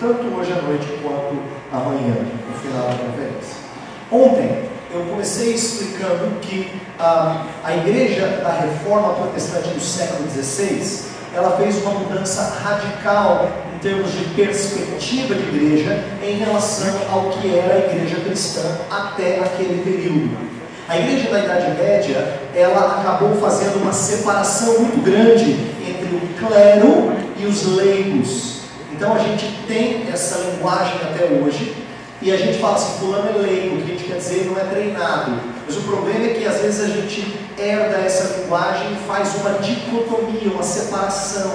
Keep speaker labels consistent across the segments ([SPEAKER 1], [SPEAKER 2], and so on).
[SPEAKER 1] tanto hoje à noite quanto amanhã, no final da conferência. Ontem eu comecei explicando que ah, a igreja da reforma protestante do século XVI ela fez uma mudança radical em termos de perspectiva de igreja em relação ao que era a igreja cristã até aquele período. A igreja da Idade Média, ela acabou fazendo uma separação muito grande entre o clero e os leigos. Então a gente tem essa linguagem até hoje, e a gente fala assim, fulano é leigo, que a gente quer dizer não é treinado. Mas o problema é que às vezes a gente herda essa linguagem e faz uma dicotomia, uma separação.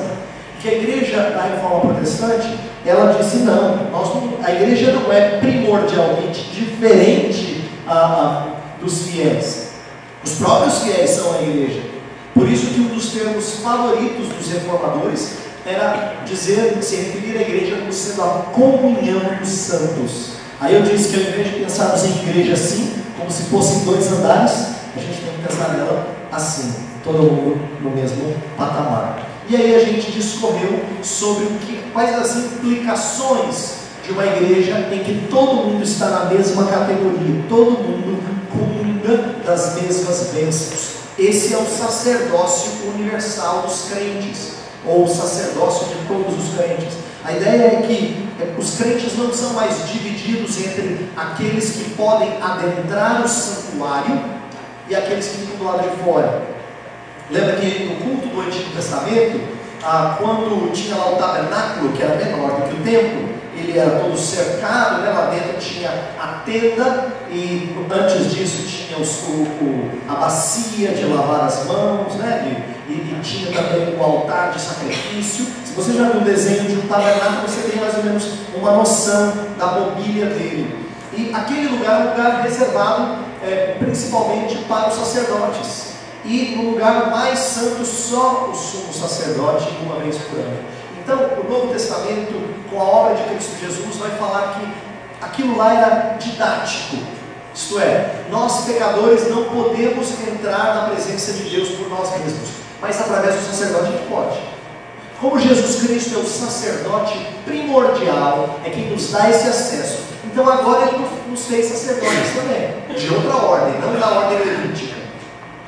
[SPEAKER 1] Que a igreja da reforma protestante, ela disse não, nós não a igreja não é primordialmente diferente ah, dos fiéis. Os próprios fiéis são a igreja. Por isso que um dos termos favoritos dos reformadores era dizer, se referir à igreja como sendo a comunhão dos santos. Aí eu disse que ao invés de pensarmos em igreja assim, como se fossem dois andares, a gente tem que pensar nela assim, todo mundo no mesmo patamar. E aí a gente discorreu sobre o que, quais as implicações de uma igreja em que todo mundo está na mesma categoria, todo mundo comunga das mesmas bênçãos. Esse é o sacerdócio universal dos crentes, ou o sacerdócio de todos os crentes. A ideia é que é, os crentes não são mais divididos entre aqueles que podem adentrar o santuário e aqueles que ficam do lado de fora. Lembra que no culto do Antigo Testamento, ah, quando tinha lá o tabernáculo, que era menor do que o templo, ele era todo cercado, né? lá dentro tinha a tenda e antes disso tinha os, o, a bacia de lavar as mãos, né? e, e, tinha também o altar de sacrifício. Se você já viu um desenho de um tabernáculo, você tem mais ou menos uma noção da mobília dele. E aquele lugar é um lugar reservado é, principalmente para os sacerdotes. E no lugar mais santo, só o sumo sacerdote, uma vez por ano. Então, o Novo Testamento, com a obra de Cristo Jesus, vai falar que aquilo lá era didático. Isto é, nós pecadores não podemos entrar na presença de Deus por nós mesmos, mas através do sacerdote gente pode. Como Jesus Cristo é o sacerdote primordial, é quem nos dá esse acesso. Então agora ele nos fez sacerdotes também, de outra ordem, não da ordem levítica.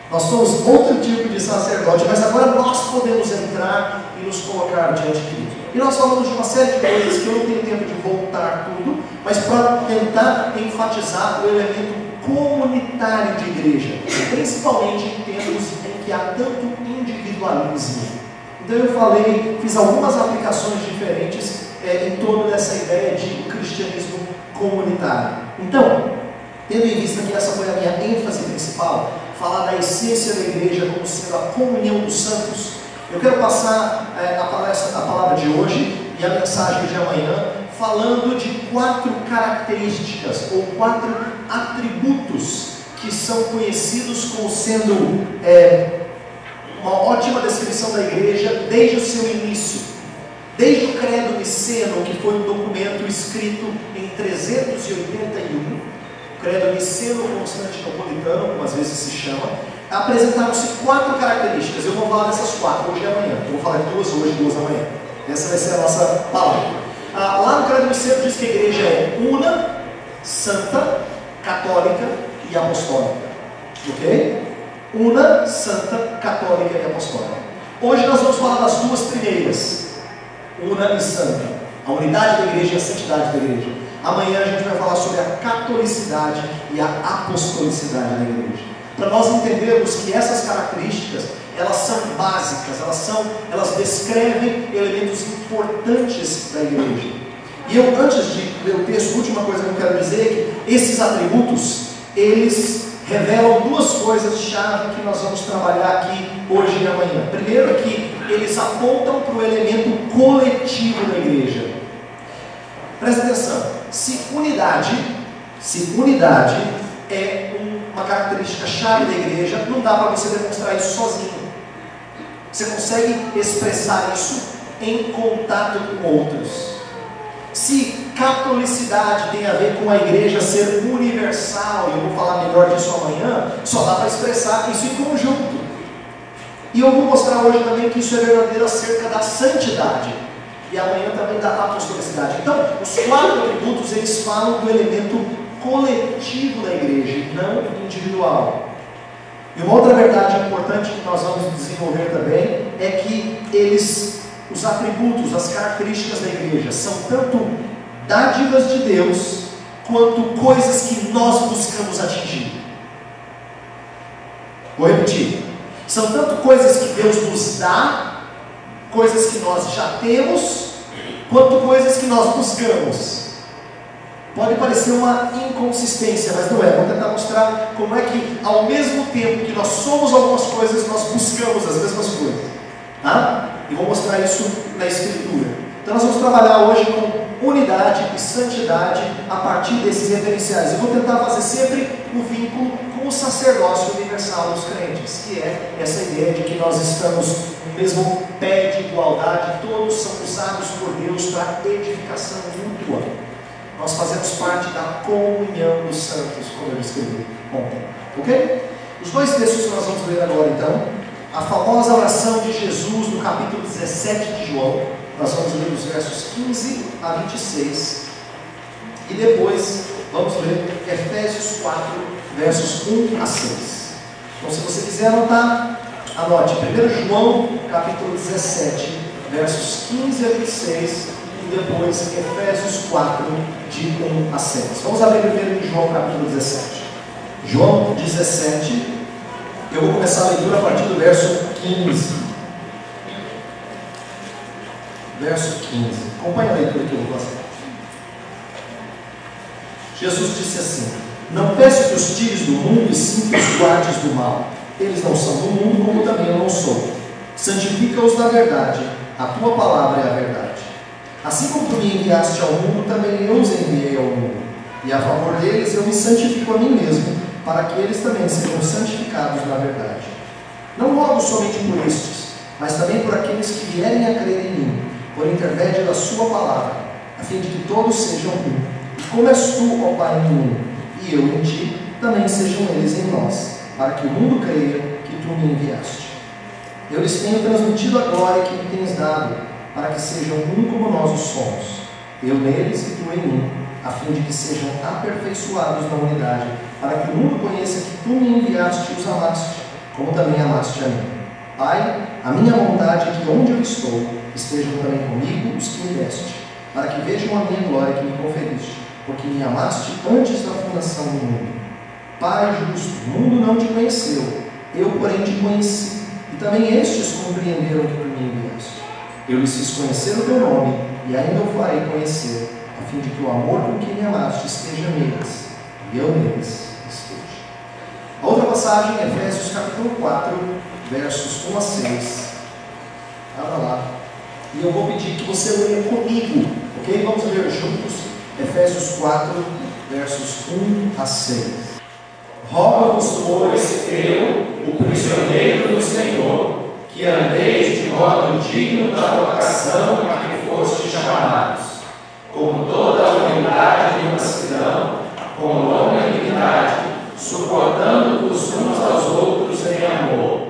[SPEAKER 1] Nós somos outro tipo de sacerdote, mas agora nós podemos entrar e nos colocar diante de Cristo. E nós falamos de uma série de coisas que eu não tenho tempo de voltar tudo, mas para tentar enfatizar o elemento comunitário de igreja, principalmente em tempos em que há tanto individualismo. Então eu falei, fiz algumas aplicações diferentes é, em torno dessa ideia de cristianismo comunitário. Então, tendo em vista que essa foi a minha ênfase principal, falar da essência da igreja como sendo a comunhão dos santos, eu quero passar é, a, palestra, a palavra de hoje e a mensagem de amanhã falando de quatro características ou quatro atributos que são conhecidos como sendo é, uma ótima descrição da igreja desde o seu início. Desde o Credo Niceno, que foi um documento escrito em 381, credo niceno-constantinopolitano, como às vezes se chama, apresentaram-se quatro características. Eu vou falar dessas quatro hoje e amanhã. Eu vou falar de duas hoje e duas amanhã. Essa vai ser a nossa palavra. Ah, lá no credo niceno diz que a igreja é una, santa, católica e apostólica. Ok? Una, santa, católica e apostólica. Hoje nós vamos falar das duas primeiras, una e santa. A unidade da igreja e a santidade da igreja. Amanhã a gente vai falar sobre a catolicidade e a apostolicidade da igreja. Para nós entendermos que essas características, elas são básicas, elas são, elas descrevem elementos importantes da igreja. E eu, antes de ler o texto, a última coisa que eu quero dizer é que esses atributos, eles revelam duas coisas chave que nós vamos trabalhar aqui hoje e amanhã. Primeiro é que eles apontam para o elemento coletivo da igreja. Presta atenção, se unidade, se unidade é uma característica chave da igreja, não dá para você demonstrar isso sozinho. Você consegue expressar isso em contato com outros. Se catolicidade tem a ver com a igreja ser universal, e eu vou falar melhor disso amanhã, só dá para expressar isso em conjunto. E eu vou mostrar hoje também que isso é verdadeiro acerca da santidade. E amanhã também da apostolicidade. Então, os quatro atributos, eles falam do elemento coletivo da igreja, não individual. E uma outra verdade importante que nós vamos desenvolver também é que eles, os atributos, as características da igreja, são tanto dádivas de Deus quanto coisas que nós buscamos atingir. Vou repetir. São tanto coisas que Deus nos dá, coisas que nós já temos, quanto coisas que nós buscamos. Pode parecer uma inconsistência, mas não é. Vou tentar mostrar como é que, ao mesmo tempo que nós somos algumas coisas, nós buscamos as mesmas coisas. Tá? E vou mostrar isso na Escritura. Então, nós vamos trabalhar hoje com unidade e santidade a partir desses referenciais. Eu vou tentar fazer sempre o vínculo com o sacerdócio universal dos crentes, que é essa ideia de que nós estamos no mesmo pé de igualdade, todos são usados por Deus para edificação mútua. Nós fazemos parte da comunhão dos santos, como eu escrevi ontem. Ok? Os dois textos que nós vamos ler agora, então. A famosa oração de Jesus no capítulo 17 de João. Nós vamos ler os versos 15 a 26. E depois vamos ler Efésios 4, versos 1 a 6. Então, se você quiser anotar, anote 1 João, capítulo 17, versos 15 a 26 e depois Efésios 4, de 1 a 6. Vamos abrir primeiro em João capítulo 17. João 17, eu vou começar a leitura a partir do verso 15. Verso 15. Acompanhe a leitura que eu vou fazer. Jesus disse assim: Não peço que os tires do mundo e sim que os guardes do mal. Eles não são do mundo, como também eu não sou. Santifica-os na verdade. A tua palavra é a verdade. Assim como tu me enviaste ao mundo, também eu os enviei ao mundo. E a favor deles eu me santifico a mim mesmo, para que eles também sejam santificados na verdade. Não rogo somente por estes, mas também por aqueles que vierem a crer em mim, por intermédio da Sua palavra, a fim de que todos sejam um. E como és tu, ó Pai, em mim, e eu em ti, também sejam eles em nós, para que o mundo creia que tu me enviaste. Eu lhes tenho transmitido a glória que me tens dado para que sejam um como nós o somos, eu neles e tu em mim, a fim de que sejam aperfeiçoados na unidade, para que o mundo conheça que tu me enviaste e os amaste, como também amaste a mim. Pai, a minha vontade é que onde eu estou, estejam também comigo os que me deste, para que vejam a minha glória que me conferiste, porque me amaste antes da fundação do mundo. Pai justo, o mundo não te conheceu, eu, porém, te conheci, e também estes compreenderam que tu me enviaste. Eu lhes fiz conhecer o teu nome, e ainda o farei conhecer, a fim de que o amor com que me amaste esteja neles, e eu neles. A outra passagem é Efésios capítulo 4, versos 1 a 6. Abra lá. E eu vou pedir que você leia comigo, ok? Vamos ler juntos. Efésios 4, versos 1 a 6.
[SPEAKER 2] Roga-vos, pois, eu, o prisioneiro do Senhor, que andeis de modo digno da vocação a que foste chamados, com toda a humildade e mansidão, com longanimidade, suportando-vos uns aos outros em amor,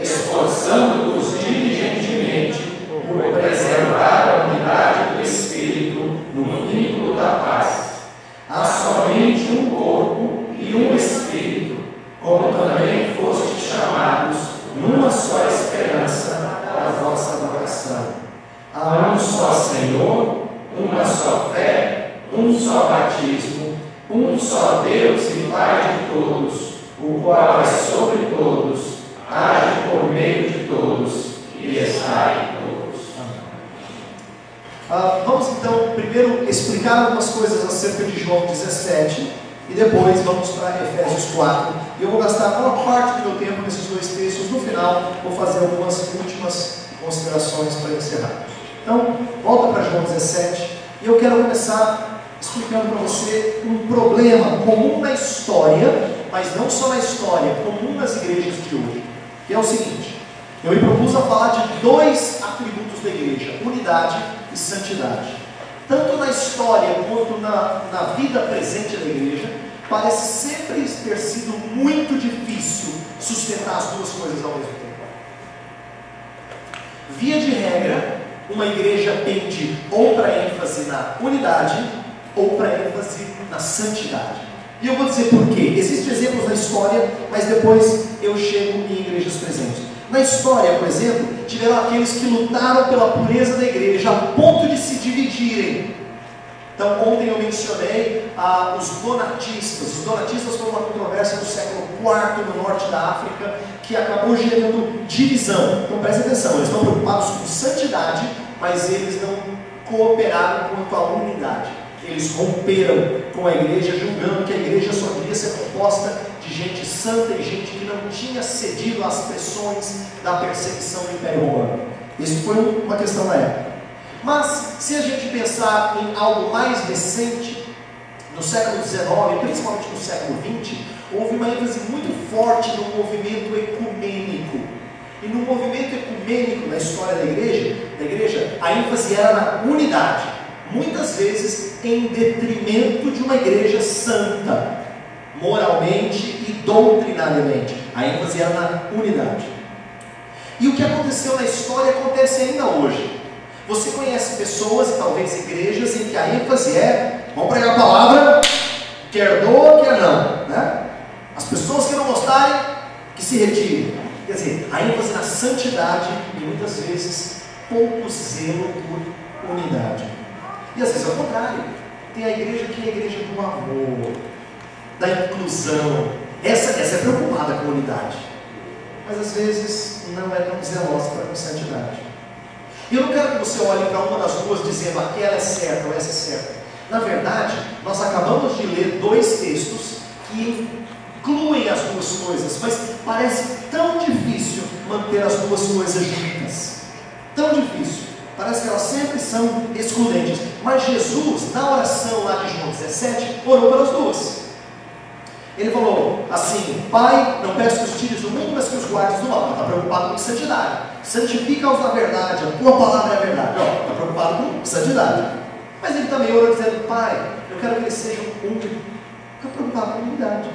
[SPEAKER 2] esforçando-vos diligentemente por preservar a unidade do Espírito no vínculo da paz. Há somente um corpo e um Espírito, como também fostes chamados numa só esperança da vossa vocação. Há um só Senhor, uma só fé, um só batismo, um só Deus e Pai de todos, o qual é sobre todos, age por meio de todos e está em todos.
[SPEAKER 1] Ah, vamos então primeiro explicar algumas coisas acerca de João 17 e depois vamos para Efésios 4. E eu vou gastar a maior parte do meu tempo nesses dois textos. No final, vou fazer algumas últimas considerações para encerrar. Então, volta para João 17 e eu quero começar explicando para você um problema comum na história, mas não só na história, comum nas igrejas de hoje, que é o seguinte: eu me propus a falar de dois atributos da igreja, unidade e santidade. Tanto na história quanto na, na vida presente da igreja, parece sempre ter sido muito difícil sustentar as duas coisas ao mesmo tempo. Via de regra, uma igreja pende ou para ênfase na unidade ou para ênfase na santidade. E eu vou dizer por quê. Existem exemplos na história, mas depois eu chego em igrejas presentes. Na história, por exemplo, tiveram aqueles que lutaram pela pureza da igreja a ponto de se dividirem. Então, ontem eu mencionei ah, os donatistas. Os donatistas foram uma controvérsia do século IV no norte da África que acabou gerando divisão. Então, preste atenção: eles estão preocupados com santidade, mas eles não cooperaram quanto à unidade. Eles romperam com a igreja, julgando que a igreja só devia ser composta de gente santa e gente que não tinha cedido às pressões da perseguição do Império Romano. Isso foi uma questão na época. Mas, se a gente pensar em algo mais recente, no século XIX, principalmente no século XX, houve uma ênfase muito forte no movimento ecumênico. E no movimento ecumênico na história da igreja, da igreja, a ênfase era na unidade, muitas vezes em detrimento de uma igreja santa, moralmente e doutrinariamente. A ênfase era na unidade. E o que aconteceu na história acontece ainda hoje. Você conhece pessoas e talvez igrejas em que a ênfase é vamos pregar a palavra, quer doa, quer não. Né? As pessoas que não gostarem, que se retirem. Quer dizer, a ênfase na santidade e muitas vezes pouco zelo por unidade. E às vezes é o contrário. Tem a igreja que é a igreja do amor, da inclusão. Essa, essa é preocupada com a unidade. Mas às vezes não é tão zelosa para a santidade. E eu não quero que você olhe para uma das duas dizendo aquela é certa ou essa é certa. Na verdade, nós acabamos de ler dois textos que incluem as duas coisas, mas parece tão difícil manter as duas coisas juntas. Tão difícil. Parece que elas sempre são excludentes. Mas Jesus, na oração lá de João 17, orou pelas duas. Ele falou assim: Pai, não peço que os tires do mundo, mas que os guardes do mal. Está preocupado com santidade. Santifica-os na verdade, a tua palavra é a verdade. Está preocupado com santidade. Mas ele também orou dizendo: Pai, eu quero que eles sejam um. Está preocupado com unidade.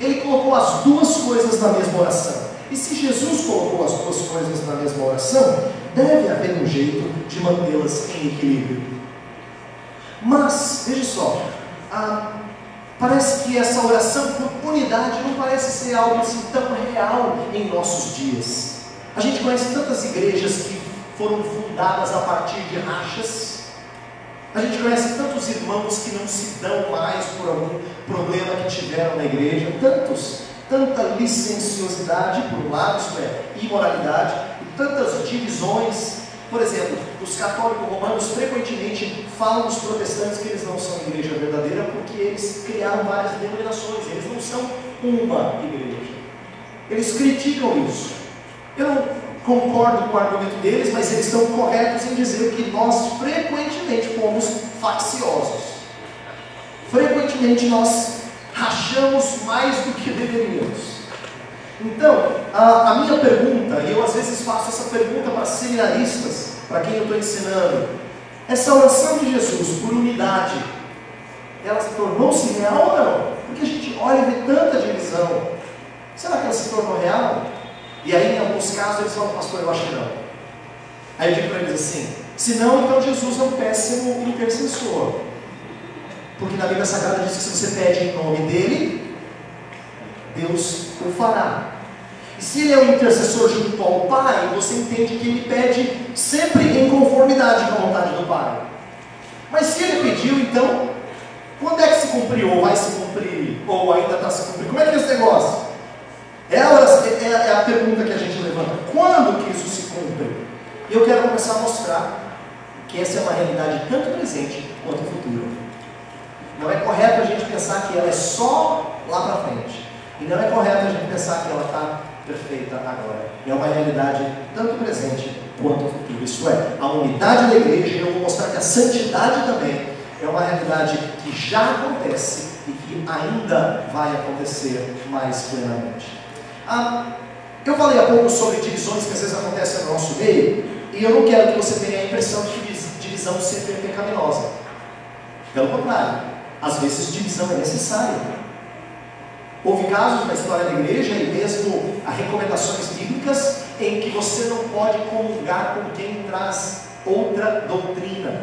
[SPEAKER 1] Ele colocou as duas coisas na mesma oração. E se Jesus colocou as duas coisas na mesma oração, deve haver um jeito de mantê-las em equilíbrio. Mas, veja só, a Parece que essa oração por unidade não parece ser algo assim tão real em nossos dias. A gente conhece tantas igrejas que foram fundadas a partir de rachas. A gente conhece tantos irmãos que não se dão mais por algum problema que tiveram na igreja. Tantos, tanta licenciosidade por um lado, isto é, imoralidade, e tantas divisões por exemplo, os católicos romanos frequentemente falam dos protestantes que eles não são igreja verdadeira porque eles criaram várias denominações, eles não são uma igreja. Eles criticam isso. Eu não concordo com o argumento deles, mas eles estão corretos em dizer que nós frequentemente fomos facciosos. Frequentemente nós rachamos mais do que deveríamos. Então, a, a, minha pergunta, e eu às vezes faço essa pergunta para seminaristas, para quem eu estou ensinando, essa oração de Jesus por unidade, ela se tornou-se real ou não? Porque a gente olha e vê tanta divisão. Será que ela se tornou real? E aí, em alguns casos, eles falam, pastor, eu acho que não. Aí eu digo para eles assim: se não, então Jesus é um péssimo intercessor. Porque na Bíblia Sagrada diz que se você pede em nome dele, Deus o fará. E se ele é o intercessor junto ao Pai, você entende que ele pede sempre em conformidade com a vontade do Pai. Mas se ele pediu, então, quando é que se cumpriu? Ou vai se cumprir? Ou ainda está se cumprindo? Como é que é esse negócio? É a, oração, é, é a pergunta que a gente levanta. Quando que isso se cumpre? Eu quero começar a mostrar que essa é uma realidade tanto presente quanto futura. Não é correto a gente pensar que ela é só lá para frente. E não é correto a gente pensar que ela está perfeita agora. É uma realidade tanto presente quanto futuro. Isso é, a unidade da igreja, eu vou mostrar que a santidade também é uma realidade que já acontece e que ainda vai acontecer mais plenamente. Ah, eu falei há pouco sobre divisões que às vezes acontecem no nosso meio, e eu não quero que você tenha a impressão de que divisão sempre é pecaminosa. Pelo contrário, às vezes divisão é necessária. Houve casos na história da igreja e mesmo há recomendações bíblicas em que você não pode comungar com quem traz outra doutrina.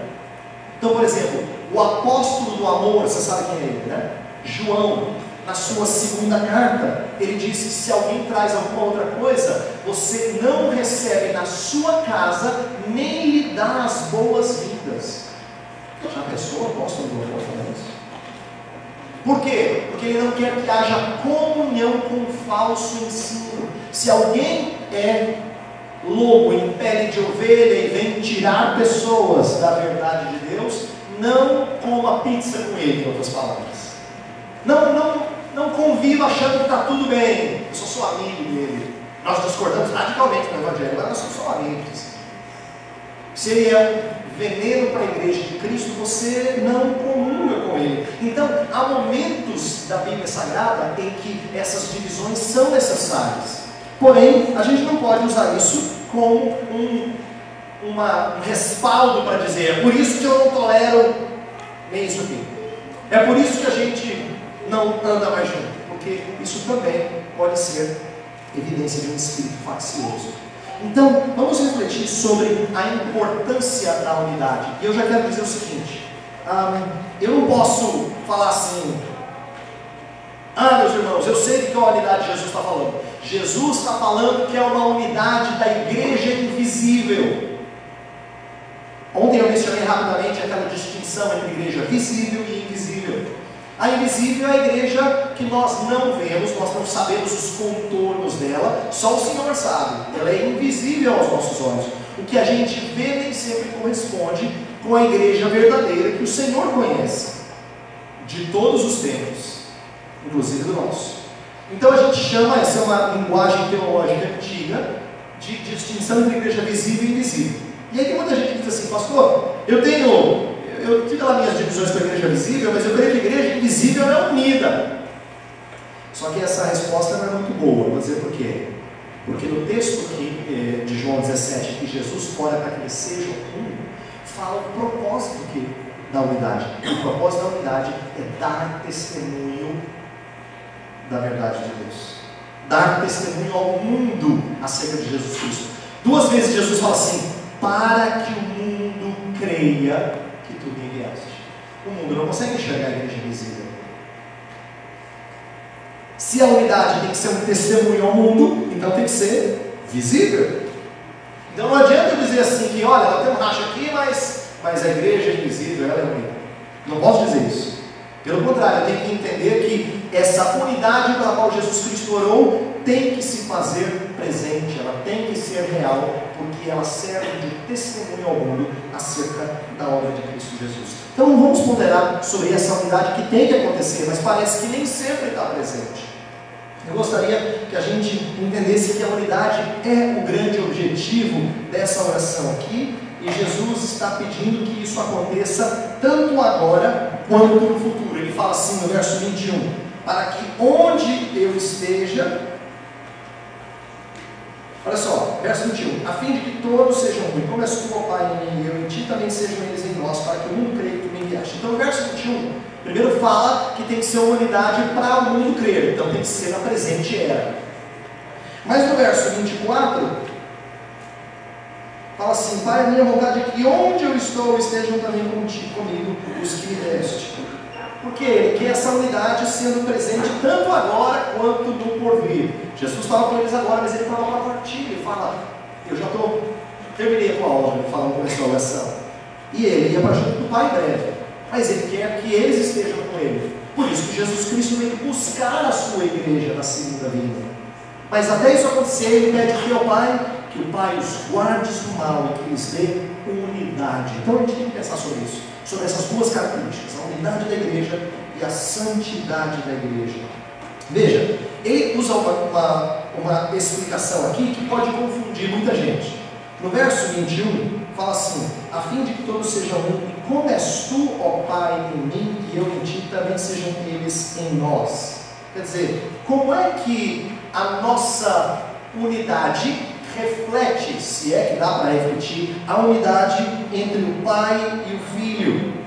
[SPEAKER 1] Então, por exemplo, o apóstolo do amor, você sabe quem é ele, né? João, na sua segunda carta, ele disse que se alguém traz alguma outra coisa, você não recebe na sua casa, nem lhe dá as boas-vindas. Já pensou apóstolo do amor falando isso? Por quê? Porque ele não quer que haja comunhão com o falso ensino. Se alguém é lobo em pele de ovelha e vem tirar pessoas da verdade de Deus, não coma pizza com ele, em outras palavras. Não, não, não conviva achando que está tudo bem. Eu sou só amigo dele. Nós discordamos radicalmente no Evangelho, mas nós somos só amigos. Se ele é veneno para a igreja de Cristo, você não comunga com ele. Então, há momentos da Bíblia Sagrada em que essas divisões são necessárias. Porém, a gente não pode usar isso como um, uma, um respaldo para dizer, é por isso que eu não tolero nem isso aqui. É por isso que a gente não anda mais junto, porque isso também pode ser evidência de um espírito faccioso. Então, vamos refletir sobre a importância da unidade. E eu já quero dizer o seguinte: eu não posso falar assim, ah, meus irmãos, eu sei de qual unidade Jesus está falando. Jesus está falando que é uma unidade da igreja invisível. Ontem eu mencionei rapidamente aquela distinção entre igreja visível e invisível. A invisível é a igreja que nós não vemos, nós não sabemos os contornos dela, só o Senhor sabe. Ela é invisível aos nossos olhos. O que a gente vê nem sempre corresponde com a igreja verdadeira que o Senhor conhece, de todos os tempos, inclusive do nosso. Então a gente chama, essa é uma linguagem teológica antiga, de, distinção entre igreja visível e invisível. E aí tem muita gente que diz assim, pastor, eu tenho eu tive lá minhas divisões com a igreja visível, mas eu creio que a igreja invisível é unida. Só que essa resposta não é muito boa, vou dizer por quê. Porque no texto aqui, eh, de João 17, que Jesus ora para que eles sejam um, fala o propósito que, da unidade. O propósito da unidade é dar testemunho da verdade de Deus. Dar testemunho ao mundo acerca de Jesus Cristo. Duas vezes Jesus fala assim: para que o mundo creia o mundo não consegue enxergar a igreja visível. Se a unidade tem que ser um testemunho ao mundo, então tem que ser visível. Então não adianta eu dizer assim que, olha, nós temos racha aqui, mas, mas a igreja é invisível, ela é unida. Não posso dizer isso. Pelo contrário, eu tenho que entender que essa unidade pela qual Jesus Cristo orou tem que se fazer presente, ela tem que ser real, porque ela serve de testemunho ao mundo acerca da obra de Cristo Jesus. Então vamos ponderar sobre essa unidade que tem que acontecer, mas parece que nem sempre está presente. Eu gostaria que a gente entendesse que a unidade é o grande objetivo dessa oração aqui, e Jesus está pedindo que isso aconteça tanto agora quanto no futuro. Ele fala assim no verso 21: Para que onde eu esteja, Olha só, verso 21. A fim de que todos sejam um, como és tu, Pai, em mim eu em ti também sejam eles em nós, para que o mundo creia que tu me enviaste. Então, o verso 21, primeiro fala que tem que ser uma unidade para o mundo crer, então tem que ser na presente era. Mas no verso 24, fala assim: Pai, a minha vontade é que onde eu estou estejam também contigo, comigo os que me deste. Porque ele quer essa unidade sendo presente tanto agora quanto no porvir. Jesus estava com eles agora, mas ele fala para partir. Ele fala: Eu já estou, terminei a tua obra, ele fala com a oração. E ele ia para junto do Pai breve. Mas ele quer que eles estejam com ele. Por isso que Jesus Cristo veio buscar a sua igreja na segunda vinda. Mas até isso acontecer, ele pede que ao Pai, que o Pai os guarde do mal e que lhes dê unidade. Então a gente tem que pensar sobre isso, sobre essas duas características, unidade da igreja e a santidade da igreja. Veja, ele usa uma, uma, uma explicação aqui que pode confundir muita gente. No verso 21, fala assim: a fim de que todos sejam um, como és tu, ó Pai, em mim, e eu em ti, também sejam eles em nós. Quer dizer, como é que a nossa unidade reflete, se é que dá para refletir, a unidade entre o Pai e o Filho?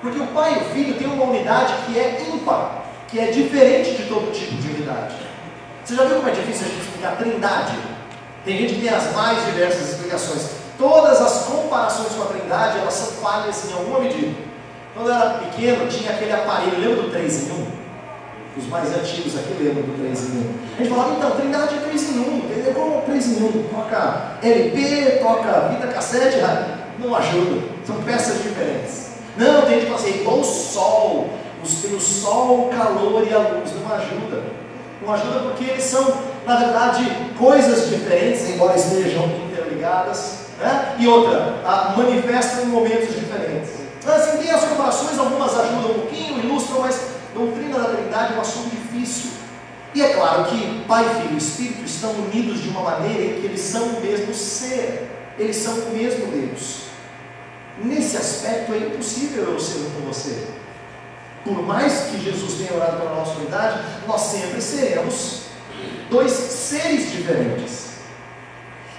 [SPEAKER 1] Porque o Pai e o Filho têm uma unidade que é ímpar, que é diferente de todo tipo de unidade. Você já viu como é difícil a gente explicar trindade? Tem gente que tem as mais diversas explicações. Todas as comparações com a trindade, elas são falhas em alguma medida. Quando eu era pequeno, tinha aquele aparelho, lembra do 3 em 1? Os mais antigos aqui lembram do 3 em 1. A gente falava, então, trindade é 3 em 1, entendeu? Como 3 em 1? Toca LP, toca fita cassete, não ajuda. São peças diferentes. Não, tem gente que fala assim, igual o sol. Tem o sol, o calor e a luz. Não ajuda. Não ajuda porque eles são, na verdade, coisas diferentes, embora estejam interligadas. Né? E outra, manifestam em momentos diferentes. Assim, tem as comparações, algumas ajudam um pouquinho, ilustram, mas doutrina da Trindade é um assunto difícil. E é claro que Pai, Filho e Espírito estão unidos de uma maneira em que eles são o mesmo ser, eles são o mesmo Deus. Nesse aspecto é impossível eu ser um com você. Por mais que Jesus tenha orado pela nossa unidade, nós sempre seremos dois seres diferentes.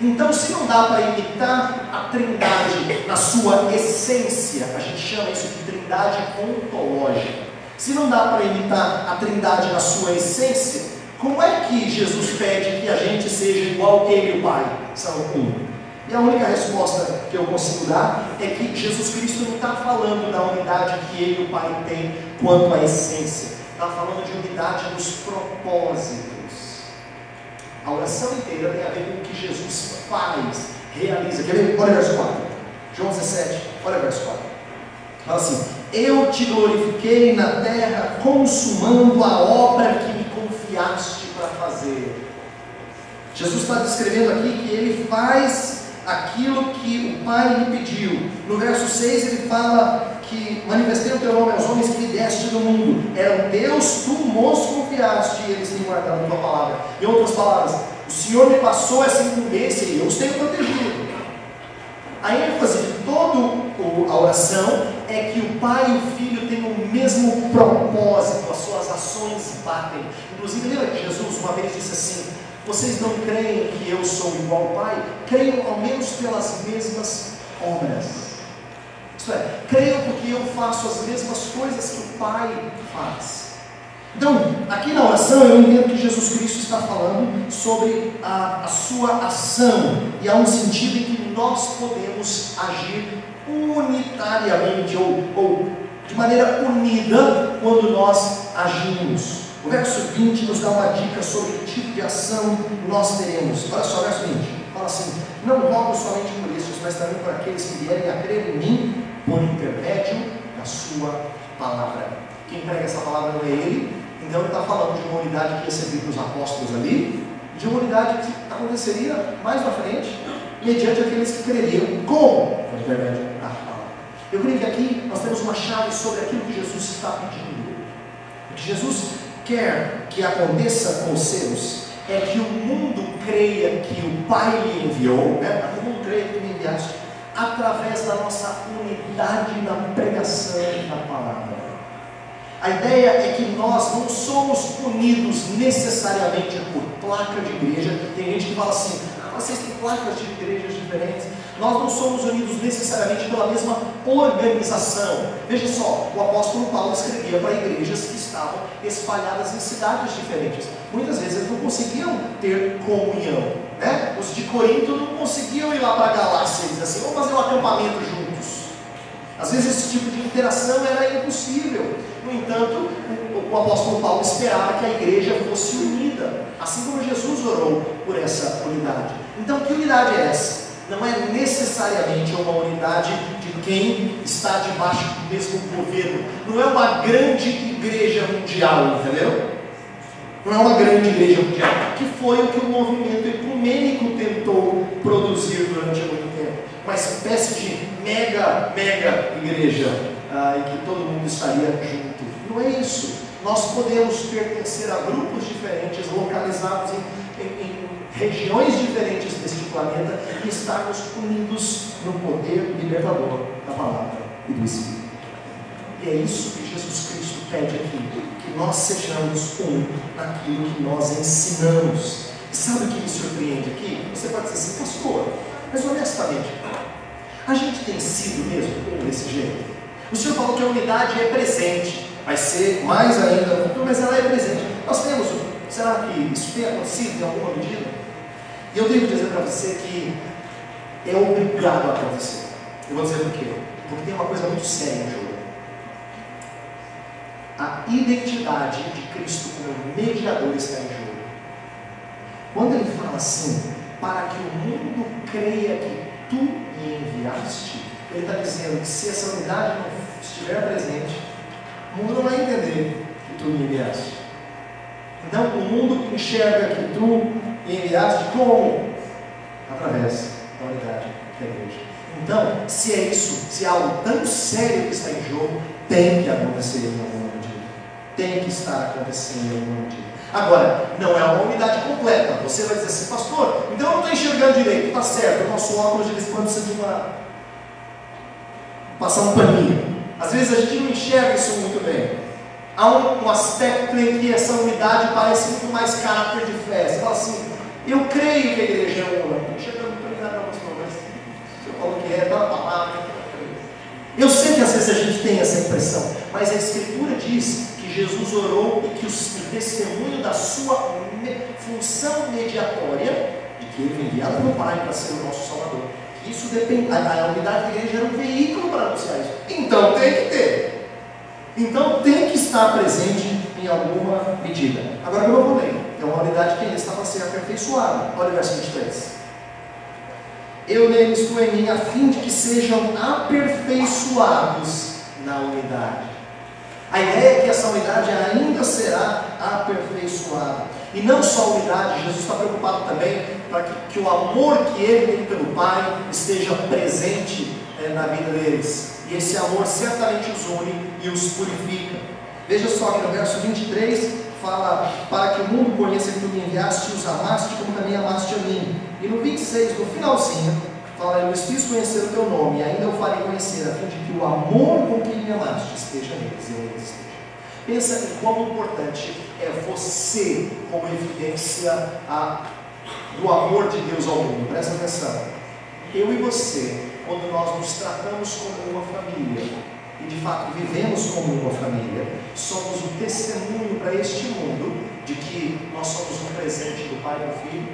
[SPEAKER 1] Então, se não dá para imitar a trindade na sua essência, a gente chama isso de trindade ontológica. Se não dá para imitar a trindade na sua essência, como é que Jesus pede que a gente seja igual a Ele o Pai? São um. E a única resposta que eu consigo dar é que Jesus Cristo não está falando da unidade que Ele e o Pai têm quanto à essência. Está falando de unidade nos propósitos. A oração inteira tem a ver com o que Jesus faz, realiza. Quer ver? Olha o verso 4. João 17, olha o verso 4. Fala assim: Eu te glorifiquei na terra, consumando a obra que me confiaste para fazer. Jesus está descrevendo aqui que ele faz aquilo que o Pai lhe pediu. No verso 6 ele fala que manifestei o teu nome aos homens que deste do mundo. Eram Deus, tu nos confiaste e eles têm guardado a tua palavra. Em outras palavras, o Senhor me passou essa incumbência e eu os tenho protegido. A ênfase de toda a oração é que o Pai e o Filho têm o mesmo propósito, as suas ações batem. Inclusive, lembra que Jesus uma vez disse assim: Vocês não creem que eu sou igual ao Pai? Creiam ao menos pelas mesmas obras. Isto é, creio porque eu faço as mesmas coisas que o Pai faz. Então, aqui na oração eu entendo que Jesus Cristo está falando sobre a, a sua ação, e há um sentido em que nós podemos agir unitariamente ou, ou de maneira unida quando nós agimos. O verso 20 nos dá uma dica sobre que tipo de ação nós teremos. Olha só, verso 20. Fala assim: Não rogo somente por isso, mas também por aqueles que vierem a crer em mim por intermédio da sua palavra. Quem prega essa palavra não é ele, então ele está falando de uma unidade que recebi dos apóstolos ali, de uma unidade que aconteceria mais na frente, mediante aqueles que creriam. Como? Por intermédio da palavra. Eu creio que aqui nós temos uma chave sobre aquilo que Jesus está pedindo. O que Jesus quer que aconteça com os seus é que o mundo creia que o Pai lhe enviou, né? o mundo creia que me enviaste através da nossa unidade na pregação da palavra. A ideia é que nós não somos unidos necessariamente por placa de igreja. Tem gente que fala assim: ah, vocês têm placas de igrejas diferentes. Nós não somos unidos necessariamente pela mesma organização. Veja só, o apóstolo Paulo escrevia para igrejas que estavam espalhadas em cidades diferentes. Muitas vezes eles não conseguiam ter comunhão. Né? Os de Corinto não conseguiam ir lá para Galácia e dizer assim: vamos fazer um acampamento juntos. Às vezes esse tipo de interação era impossível. No entanto, o, o apóstolo Paulo esperava que a igreja fosse unida, assim como Jesus orou por essa unidade. Então, que unidade é essa? Não é necessariamente uma unidade de quem está debaixo do mesmo governo. Não é uma grande igreja mundial, entendeu? Não é uma grande igreja mundial, que foi o que o movimento ecumênico tentou produzir durante muito tempo. Uma espécie de mega, mega igreja ah, em que todo mundo estaria junto. Não é isso. Nós podemos pertencer a grupos diferentes, localizados em, em, em regiões diferentes deste planeta e estarmos unidos no poder libertador da palavra e do Espírito. E é isso que Jesus Cristo pede aqui, que nós sejamos um naquilo que nós ensinamos. E sabe o que me surpreende aqui? Você pode dizer assim, pastor, mas honestamente, a gente tem sido mesmo um desse jeito? O senhor falou que a unidade é presente, vai ser mais ainda no mas ela é presente. Nós temos, será que isso tem acontecido em alguma medida? E eu devo dizer para você que é obrigado a acontecer. Eu vou dizer por quê? Porque tem uma coisa muito séria em jogo a identidade de Cristo como mediador está em jogo. Quando ele fala assim, para que o mundo creia que tu me enviaste, ele está dizendo que se essa unidade não estiver presente, o mundo não vai entender que tu me enviaste. Então o mundo enxerga que tu enviaste como? Através da unidade da igreja. Então, se é isso, se há algo tão sério que está em jogo, tem que acontecer em algum tem que estar acontecendo em algum motivo. Agora, não é uma unidade completa. Você vai dizer assim, pastor, então eu não estou enxergando direito, está certo, o nosso óculos de vez em quando de uma. passar um paninho. Às vezes a gente não enxerga isso muito bem. Há um, um aspecto em que essa unidade parece muito mais caráter de fé. Você fala assim, eu creio que a igreja é uma. Não nada, pastor, mas eu que é, uma palavra. Eu sei que às vezes a gente tem essa impressão, mas a Escritura diz Jesus orou e que o testemunho da sua função mediatória, de que ele foi enviado pelo Pai para ser o nosso Salvador, que isso depende, a, a unidade da igreja era um veículo para anunciar isso. Então tem que ter. Então tem que estar presente em alguma medida. Agora, eu falei, é uma unidade que está para ser aperfeiçoada. Olha o verso 23. Eu neles, tu em mim, a fim de que sejam aperfeiçoados na unidade a ideia é que essa unidade ainda será aperfeiçoada. E não só a unidade, Jesus está preocupado também para que, que o amor que ele tem pelo Pai esteja presente é, na vida deles. E esse amor certamente os une e os purifica. Veja só que no verso 23 fala: Para que o mundo conheça que tu me enviaste e os amaste, como também amaste a mim. E no 26, no finalzinho, fala: Eu lhes fiz conhecer o teu nome, e ainda eu farei conhecer, a fim de que o amor com que me amaste esteja neles e eu neles esteja. Pensa em quão importante é você como evidência a, do amor de Deus ao mundo. Presta atenção. Eu e você, quando nós nos tratamos como uma família, e de fato vivemos como uma família, somos o testemunho para este mundo de que nós somos um presente do Pai do Filho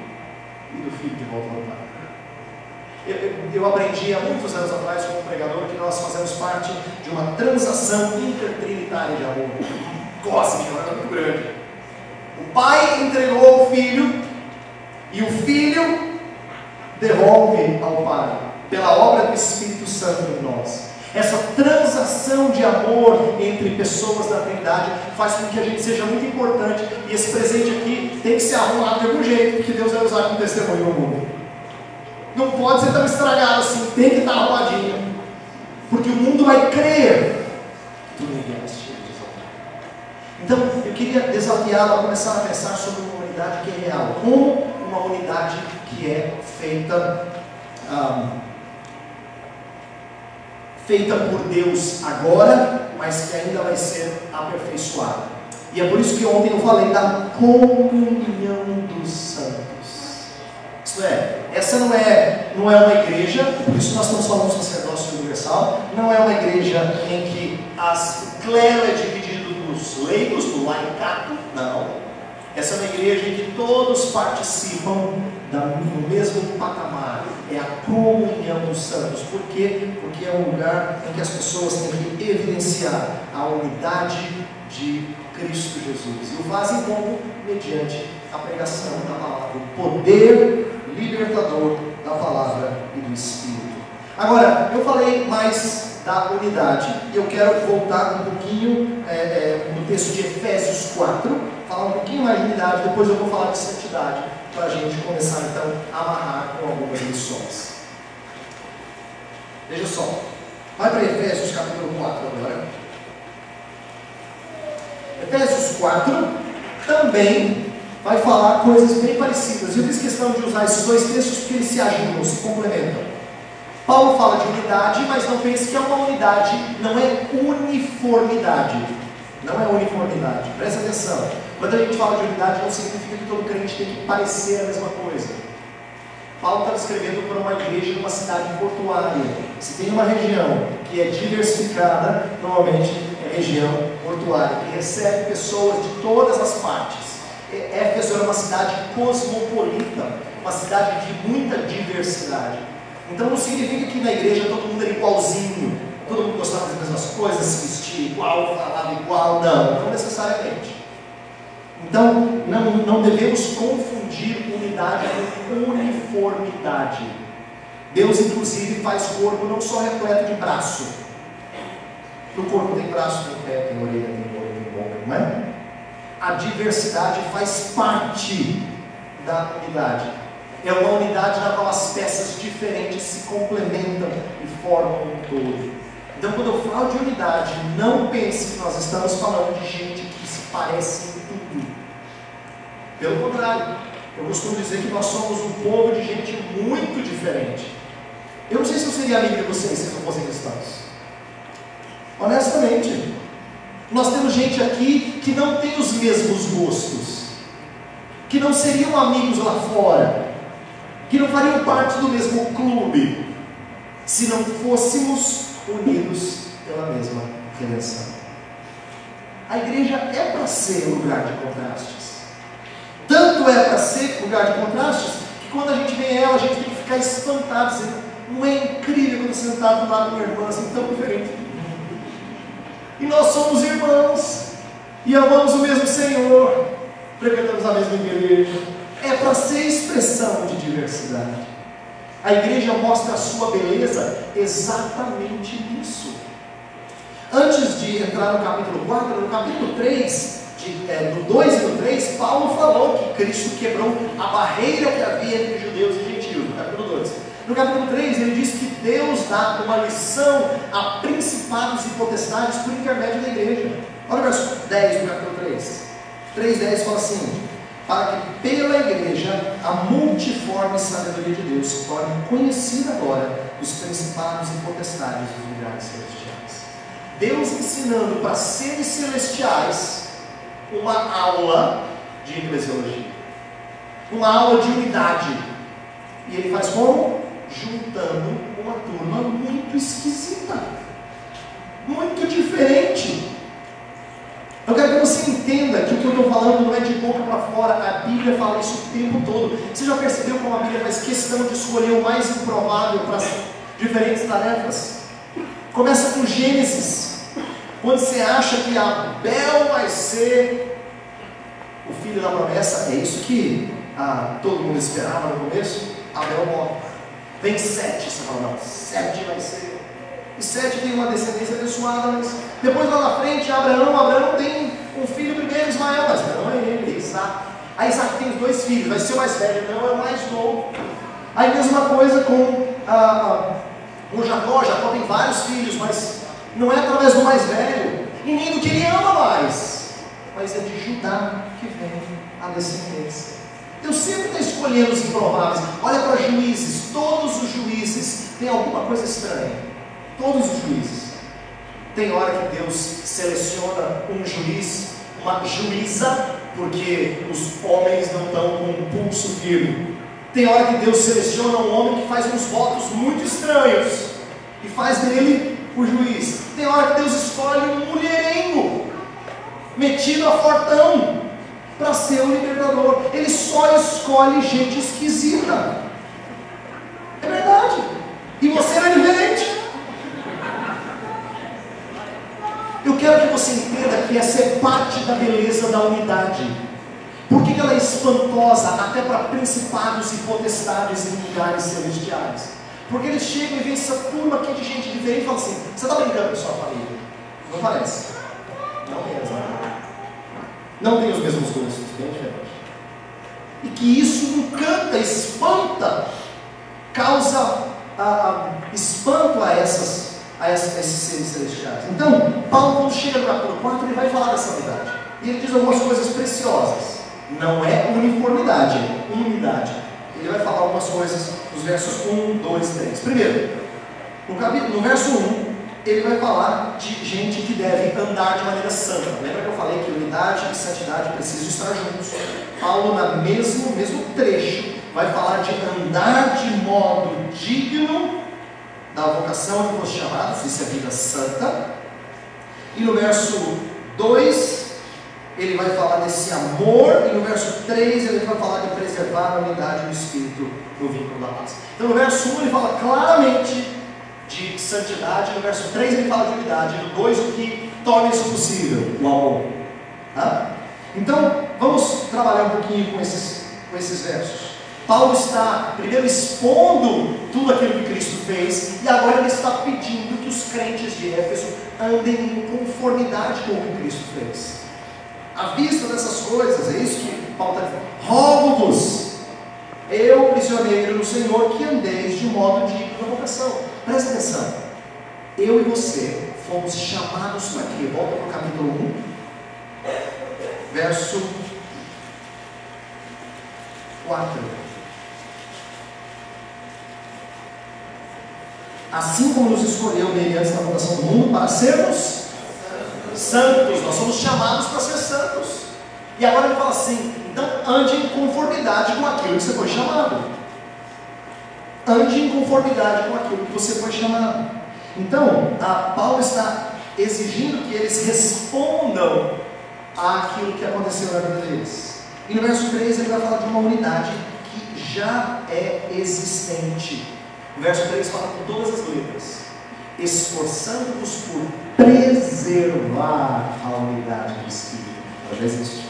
[SPEAKER 1] e do Filho de volta ao Pai. Eu, eu, aprendi há muitos anos atrás como pregador que nós fazemos parte de uma transação intertrinitária de amor, cósmica, é muito grande. O pai entregou ao filho e o filho devolve ao pai, pela obra do Espírito Santo em nós. Essa transação de amor entre pessoas da Trindade faz com que a gente seja muito importante. E esse presente aqui tem que ser arrumado de algum jeito, porque Deus vai usar como testemunho no mundo. Não pode ser tão estragado assim, tem que estar arrumadinho. Porque o mundo vai crer que tu. Então, eu queria desafiá-lo a começar a pensar sobre uma unidade que é real. Como uma unidade que é feita, um, feita por Deus agora, mas que ainda vai ser aperfeiçoada. E é por isso que ontem eu falei da comunhão dos santos. Isto é, essa não é, não é uma igreja, por isso nós estamos falando do sacerdócio universal, não é uma igreja em que as, o clero é dividido dos leigos, do laicato, não. Essa é uma igreja em que todos participam no mesmo patamar, é a comunhão dos santos. Por quê? Porque é um lugar em que as pessoas têm que evidenciar a unidade de Cristo Jesus. E o fazem como? Mediante a pregação da palavra, o poder libertador da palavra e do Espírito. Agora, eu falei mais da unidade e eu quero voltar um pouquinho é, é, no texto de Efésios 4, falar um pouquinho mais de unidade, depois eu vou falar de santidade, para a gente começar então a amarrar com algumas lições. Veja só, vai para Efésios capítulo 4 agora. Efésios 4 também vai falar coisas bem parecidas. Eu fiz questão de usar esses dois textos porque eles se ajudam, se complementam. Paulo fala de unidade, mas não pense que é uma unidade, não é uniformidade. Não é uniformidade. Presta atenção. Quando a gente fala de unidade, não significa que todo crente tem que parecer a mesma coisa. Paulo está escrevendo para uma igreja numa cidade portuária. Se tem uma região que é diversificada, normalmente é região portuária, que recebe pessoas de todas as partes. Éfeso era uma cidade cosmopolita, uma cidade de muita diversidade. Então não significa que na igreja todo mundo era igualzinho, todo mundo gostava das mesmas coisas, se vestia igual, falava igual, não, não necessariamente. Então não, não devemos confundir unidade com uniformidade. Deus inclusive faz corpo não só repleto de braço. No corpo tem braço, tem pé, tem orelha, tem olho, tem boca, não é? a diversidade faz parte da unidade. É uma unidade na qual as peças diferentes se complementam e formam um todo. Então, quando eu falo de unidade, não pense que nós estamos falando de gente que se parece. Pelo contrário, eu costumo dizer que nós somos um povo de gente muito diferente. Eu não sei se eu seria amigo de vocês se não fossem cristãos. Honestamente, nós temos gente aqui que não tem os mesmos gostos, que não seriam amigos lá fora, que não fariam parte do mesmo clube, se não fôssemos unidos pela mesma redenção. A igreja é para ser lugar de contrastes. Tanto é para ser lugar de contrastes, que quando a gente vê ela, a gente tem que ficar espantado, dizendo, não é incrível quando sentado do lado de uma irmã assim tão diferente e nós somos irmãos. E amamos o mesmo Senhor. Frequentamos a mesma igreja. É para ser expressão de diversidade. A igreja mostra a sua beleza exatamente nisso. Antes de entrar no capítulo 4, no capítulo 3, de, é, no 2 e no 3, Paulo falou que Cristo quebrou a barreira que havia entre judeus e gentios, no capítulo 2. No capítulo 3, ele diz que Deus dá uma lição a principados e potestades por intermédio da igreja. Olha o verso 10 do capítulo 3. 3,10 fala assim: Para que pela igreja a multiforme sabedoria de Deus se torne conhecida agora dos principados e potestades dos lugares celestiais. Deus ensinando para seres celestiais uma aula de eclesiologia, uma aula de unidade. E ele faz como? juntando uma turma muito esquisita, muito diferente. Eu quero que você entenda que o que eu estou falando não é de boca para fora, a Bíblia fala isso o tempo todo. Você já percebeu como a Bíblia faz questão de escolher o mais improvável para diferentes tarefas? Começa com Gênesis, quando você acha que Abel vai ser o filho da promessa, é isso que ah, todo mundo esperava no começo. Abel morre. Vem sete, você fala, não, sete vai ser. E sete tem uma descendência abençoada, mas depois lá na frente, Abraão, Abraão tem um filho primeiro, Ismael, mas não é ele, é Isaac. Aí Isaac tem dois filhos, vai ser o mais velho, não é o mais novo. Aí mesma coisa com ah, o Jacó, Jacó tem vários filhos, mas não é através do mais velho, e nem do que ele ama mais, mas é de Judá que vem a descendência. Deus sempre está escolhendo os improváveis. Olha para juízes, todos os juízes têm alguma coisa estranha. Todos os juízes. Tem hora que Deus seleciona um juiz, uma juíza, porque os homens não estão com um pulso firme. Tem hora que Deus seleciona um homem que faz uns votos muito estranhos e faz dele o juiz. Tem hora que Deus escolhe um mulherengo, metido a fortão, para ser o libertador. Ele só escolhe gente esquisita. É verdade. E você era diferente. Eu quero que você entenda que essa é parte da beleza da unidade. Por que ela é espantosa até para principados e potestades em lugares celestiais? Porque eles chegam e veem essa turma aqui de gente diferente e falam assim: Você está brincando com sua família? Não parece. Não mesmo. não têm os mesmos gostos, bem diferente. E que isso encanta, espanta, causa ah, espanto a, essas, a, essas, a esses seres celestiais. Então, Paulo, quando chega no capítulo 4, ele vai falar dessa unidade. E ele diz algumas coisas preciosas. Não é uniformidade, é unidade. Ele vai falar algumas coisas nos versos 1, 2, 3. Primeiro, no, capítulo, no verso 1, ele vai falar de gente que deve andar de maneira santa. Lembra que eu falei que unidade e santidade precisam estar juntos? Paulo, no mesmo, mesmo trecho, vai falar de andar de modo digno da vocação que fosse chamados, isso é vida santa. E no verso 2, ele vai falar desse amor, e no verso 3 ele vai falar de preservar a unidade do Espírito no vínculo da paz. Então no verso 1 ele fala claramente de santidade, no verso 3 ele fala de unidade, no 2 o que torna isso possível, o amor. Tá? Então, vamos trabalhar um pouquinho com esses, com esses versos. Paulo está primeiro expondo tudo aquilo que Cristo fez, e agora ele está pedindo que os crentes de Éfeso andem em conformidade com o que Cristo fez. À vista dessas coisas, é isso que Paulo está dizendo. Rogo-vos, eu, prisioneiro no Senhor, que andeis de modo digno da vocação. Presta atenção. Eu e você fomos chamados para quê? Volta para o capítulo 1, verso 4. Assim como nos escolheu nele antes da fundação do mundo para sermos santos, nós somos chamados para ser santos. E agora ele fala assim: então ande em conformidade com aquilo que você foi chamado. Ande em conformidade com aquilo que você foi chamado. Então, Paulo está exigindo que eles respondam àquilo que aconteceu na vida deles. E no verso 3 ele vai falar de uma unidade que já é existente. O verso 3 fala com todas as letras: esforçando-vos por preservar a unidade do Espírito. Ela já existe.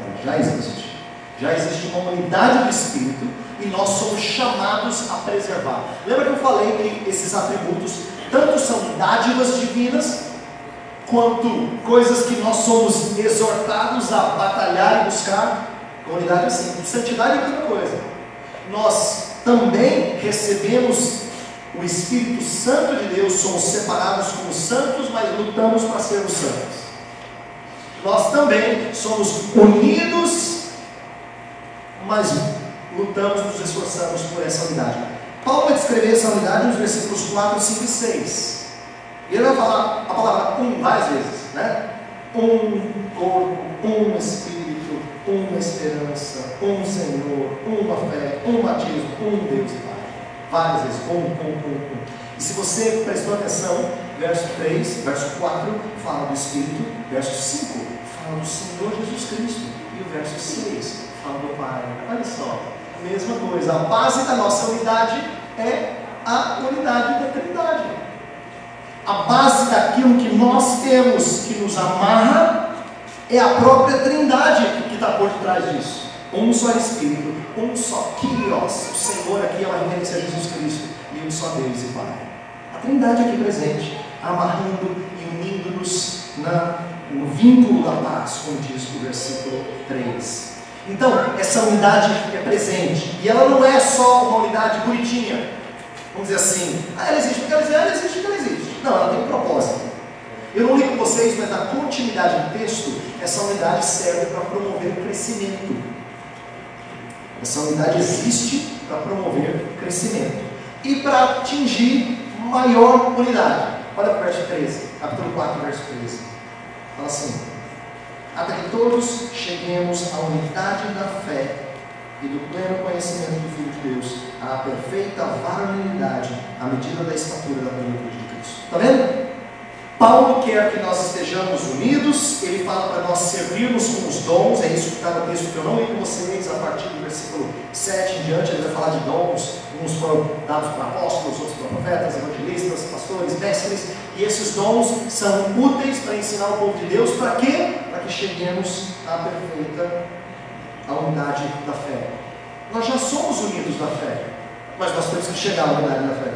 [SPEAKER 1] Ela já existe. Já existe uma unidade do Espírito e nós somos chamados a preservar. Lembra que eu falei que esses atributos tanto são dádivas divinas, quanto coisas que nós somos exortados a batalhar e buscar? Comunidade assim, santidade é outra coisa. Nós também recebemos o Espírito Santo de Deus, somos separados como santos, mas lutamos para sermos santos. Nós também somos unidos, mas lutamos, nos esforçamos por essa unidade. Paulo vai descrever essa unidade nos versículos 4, 5 e 6. E ele vai falar a palavra um várias vezes, né? Um corpo, um espírito, uma esperança, um Senhor, uma fé, um batismo, um Deus e Pai. Várias vezes, um, um, um, um. E se você prestou atenção, verso 3, verso 4 fala do Espírito, verso 5 fala do Senhor Jesus Cristo, e o verso 6 fala do Pai. Olha só, mesma coisa. A base da nossa unidade é a unidade da Trindade. A base daquilo que nós temos que nos amarra é a própria Trindade que está por trás disso. Um só Espírito, um só Kyrios. O Senhor aqui é uma referência a Jesus Cristo e um só Deus e Pai. A Trindade aqui presente, amarrando e unindo-nos no vínculo da paz, como diz o versículo 3. Então, essa unidade é presente. E ela não é só uma unidade bonitinha. Vamos dizer assim, ah, ela existe porque ela existe, ela existe porque ela existe. Não, ela tem um propósito. Eu não li com vocês, mas na continuidade do texto, essa unidade serve para promover o crescimento. Essa unidade existe para promover crescimento. E para atingir maior unidade. Olha para o verso 13, capítulo 4, verso 13. Fala assim até que todos cheguemos à unidade da fé e do pleno conhecimento do Filho de Deus, à perfeita varonilidade, à medida da estatura da plenitude de Cristo. Está vendo? Paulo quer que nós estejamos unidos, ele fala para nós servirmos com os dons, é isso que está no texto que eu não li com vocês, a partir do versículo 7 em diante, ele vai falar de dons, uns foram dados para apóstolos, outros para profetas, evangelistas, pastores, mestres, e esses dons são úteis para ensinar o povo de Deus, para quê? Para que cheguemos à perfeita à unidade da fé. Nós já somos unidos na fé, mas nós temos que chegar à unidade da fé.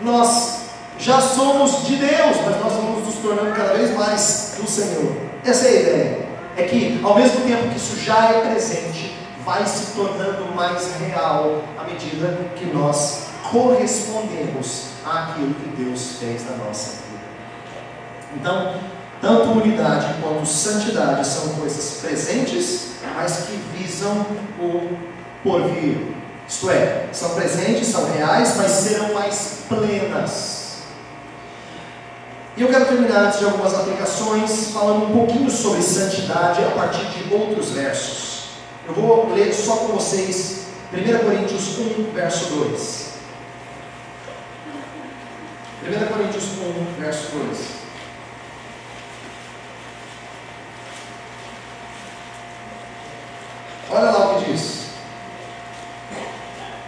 [SPEAKER 1] Nós já somos de Deus, mas nós vamos nos tornando cada vez mais do Senhor. Essa é a ideia. é que, ao mesmo tempo que isso já é presente, vai se tornando mais real à medida que nós correspondemos àquilo que Deus fez na nossa vida. Então, tanto unidade quanto santidade são coisas presentes, mas que visam o porvir. Isto é, são presentes, são reais, mas serão mais plenas. E eu quero terminar antes de algumas aplicações, falando um pouquinho sobre santidade a partir de outros versos. Eu vou ler só com vocês 1 Coríntios 1, verso 2. 1 Coríntios 1, verso 2. Olha lá o que diz.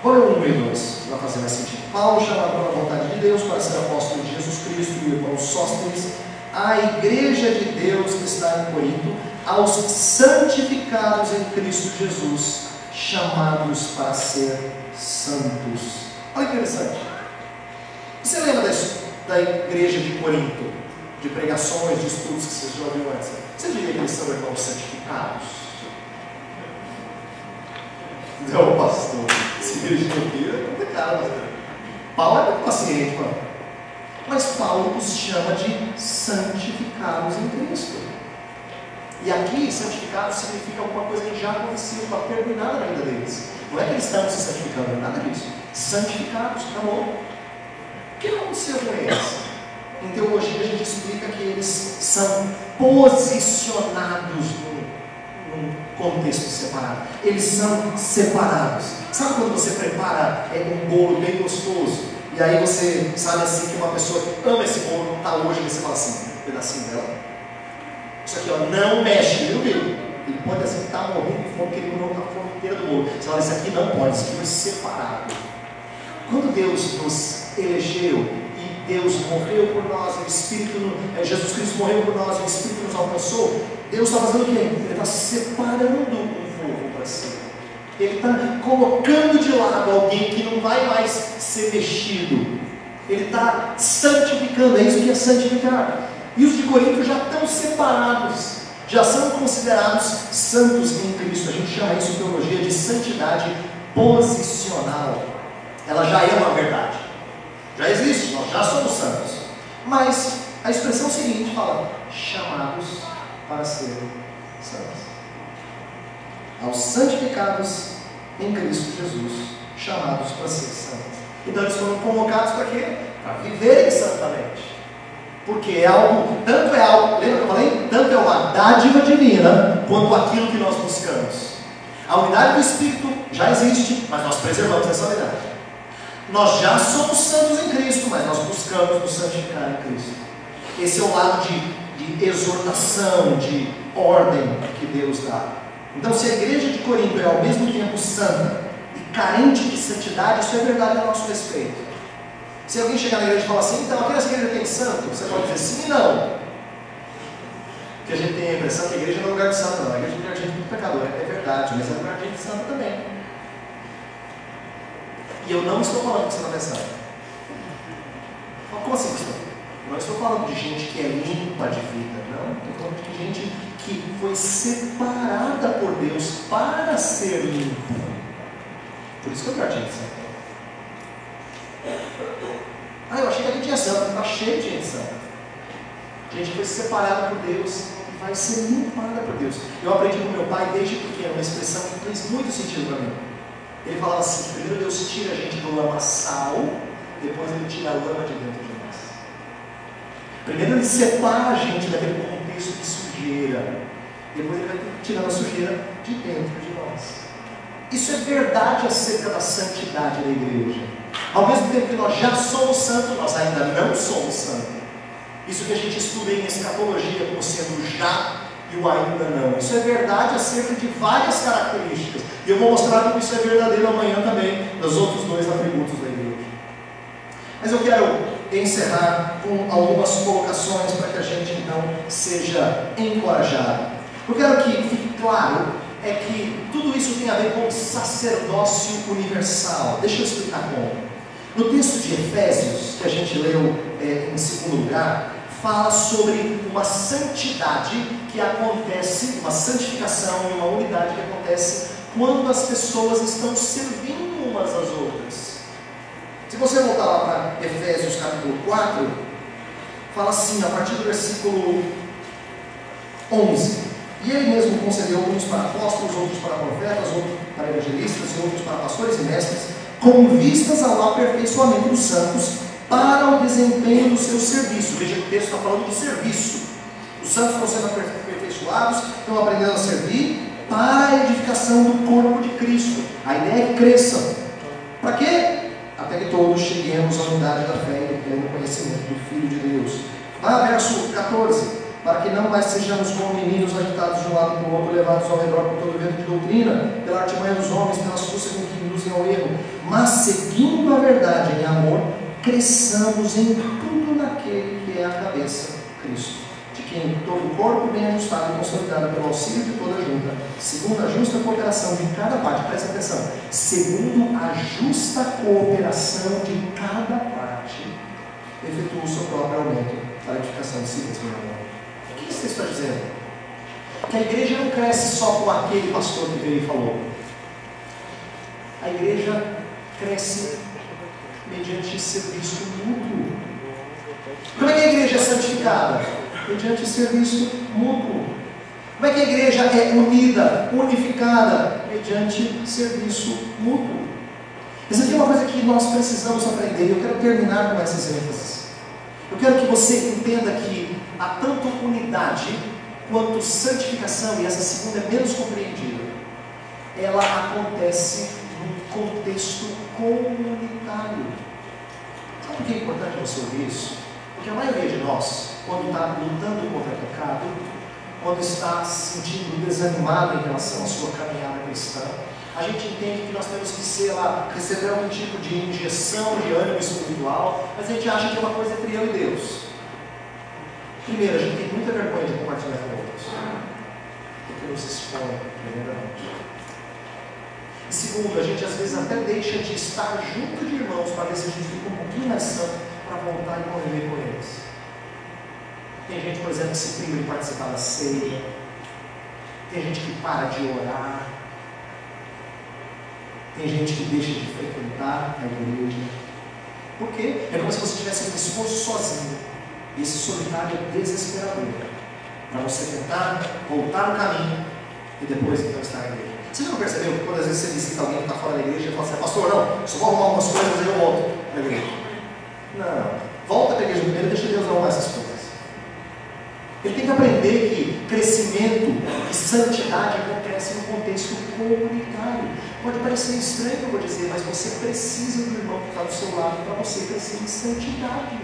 [SPEAKER 1] É o 1 e 2? Vai fazer mais sentido. Paulo, chamado pela vontade de Deus para ser apóstolo de Jesus Cristo e irmão Sóstenes, à igreja de Deus que está em Corinto, aos santificados em Cristo Jesus, chamados para ser santos. Olha que interessante. Você lembra da, da igreja de Corinto? De pregações, de estudos que você já ouviu antes? Você diria que eles são irmãos santificados? Não, pastor. Se igreja aqui é complicado. Pastor. Paulo é muito paciente, mano. Mas Paulo os chama de santificados em Cristo. E aqui, santificados significa alguma coisa que já aconteceu, está terminada na vida deles. Não é que eles estão se santificando, nada disso. Santificados, acabou. O que aconteceu com eles? Em teologia a gente explica que eles são posicionados num contexto separado. Eles são separados. Sabe quando você prepara é, um bolo bem gostoso? E aí você sabe assim que uma pessoa que ama esse bolo não está hoje, você fala assim, um pedacinho dela. Isso aqui ó, não mexe, viu, Bill? Ele pode assim estar tá morrendo de fome, porque ele comeu a fome inteira do bolo. Você fala, isso aqui não pode, isso aqui foi separado. Quando Deus nos elegeu Deus morreu por nós, o Espírito, é, Jesus Cristo morreu por nós, o Espírito nos alcançou. Deus está fazendo o quê? Ele está separando um povo para si. Ele está colocando de lado alguém que não vai mais ser mexido. Ele está santificando, é isso que é santificar. E os de Corinto já estão separados, já são considerados santos em Cristo. A gente chama isso em teologia de santidade posicional. Ela já é uma verdade. Já existe, nós já somos santos. Mas a expressão seguinte fala: chamados para serem santos. Aos santificados em Cristo Jesus, chamados para ser santos. Então eles foram convocados para quê? Para viverem santamente. Porque é algo, tanto é algo, lembra que eu falei? Tanto é uma dádiva divina, quanto aquilo que nós buscamos. A unidade do Espírito já existe, mas nós preservamos essa unidade. Nós já somos santos em Cristo, mas nós buscamos nos santificar em Cristo. Esse é o lado de, exortação, de ordem que Deus dá. Então, se a igreja de Corinto é ao mesmo tempo santa e carente de santidade, isso é verdade a nosso respeito. Se alguém chegar na igreja e falar assim, então aqui nessa igreja tem santo, você pode dizer sim e não. Porque a gente tem a impressão que a igreja não é lugar de santo, não. A igreja é lugar de gente muito pecador, é verdade, mas é lugar de gente santa também. E eu não estou falando que você não é santo. Como assim, pastor? Não estou falando de gente que é limpa de vida, não. Estou falando de gente que foi separada por Deus para ser limpa. Por isso que eu quero gente santa. Ah, eu achei que a gente é santo, está cheio de gente santa. Gente que foi separada por Deus e vai ser limpada por Deus. Eu aprendi com meu pai desde pequeno uma expressão que fez muito sentido para mim. Ele falava assim: primeiro Deus tira a gente do lamaçal, depois ele tira a lama de dentro de nós. Primeiro ele separa a gente daquele contexto de sujeira, depois ele vai tirando a sujeira de dentro de nós. Isso é verdade acerca da santidade da igreja. Ao mesmo tempo que nós já somos santos, nós ainda não somos santos. Isso que a gente estuda em escatologia como sendo já e o ainda não. Isso é verdade acerca de várias características. E eu vou mostrar como isso é verdadeiro amanhã também, nos outros dois atributos da igreja. Mas eu quero encerrar com algumas colocações para que a gente então seja encorajado. Eu quero que fique claro é que tudo isso tem a ver com sacerdócio universal. Deixa eu explicar como. No texto de Efésios, que a gente leu é, em segundo lugar, fala sobre uma santidade que acontece, uma santificação e uma unidade que acontece quando as pessoas estão servindo umas às outras. Se você voltar lá para Efésios capítulo 4, fala assim, a partir do versículo 11: E ele mesmo concedeu uns para apóstolos, outros para profetas, outros para evangelistas e outros para pastores e mestres, com vistas ao aperfeiçoamento dos santos para o desempenho do seu serviço. Veja que o texto está falando de serviço. Os santos estão sendo aperfeiçoados, estão aprendendo a servir para a edificação do corpo de Cristo. A ideia é cresçam. Para quê? Até que todos cheguemos à unidade da fé e pleno conhecimento do Filho de Deus. Vá verso 14 para que não mais sejamos como meninos agitados de um lado para o outro, levados ao redor por todo vento de doutrina, pela artimanha dos homens, pela astúcia com que induzem ao erro, mas seguindo a verdade em amor, cresçamos em tudo naquele que é a cabeça, Cristo, quem todo o corpo bem ajustado e consolidado pelo auxílio de toda junta, segundo a justa cooperação de cada parte, presta atenção, segundo a justa cooperação de cada parte, efetua o seu próprio aumento para a edificação de si mesmo. O que você está dizendo? Que a igreja não cresce só com aquele pastor que veio e falou. A igreja cresce mediante serviço mútuo. Como é que a igreja é santificada? Mediante serviço mútuo. Como é que a igreja é unida, unificada? Mediante serviço mútuo. Isso aqui é uma coisa que nós precisamos aprender. Eu quero terminar com essas ênfases. Eu quero que você entenda que há tanto unidade quanto santificação, e essa segunda é menos compreendida. Ela acontece num contexto comunitário. Sabe por que é importante você ouvir isso? Porque a maioria de nós, quando está lutando contra o pecado, quando está se sentindo desanimado em relação à sua caminhada cristã, a gente entende que nós temos que ser lá, receber algum tipo de injeção de ânimo espiritual, mas a gente acha que é uma coisa entre eu e Deus. Primeiro, a gente tem muita vergonha de compartilhar com outros, porque nos expõe, primeiramente. E segundo, a gente às vezes até deixa de estar junto de irmãos para ver se a gente fica um pouquinho mais santo para voltar e conviver com eles. Tem gente, por exemplo, que se priva de participar da ceia. Tem gente que para de orar. Tem gente que deixa de frequentar a igreja. Por quê? É como se você tivesse um esforço sozinho. E esse solitário é desesperador. Para você tentar voltar no caminho e depois então estar na igreja. Você não percebeu que quando às vezes você visita alguém que está fora da igreja e fala assim, pastor, não, só vou arrumar algumas coisas e eu volto para a igreja. Não, volta para a igreja primeiro deixa Deus arrumar essas coisas. Ele tem que aprender que crescimento e santidade acontece no contexto comunitário. Pode parecer estranho, eu vou dizer, mas você precisa do irmão que está do seu lado para você crescer em santidade.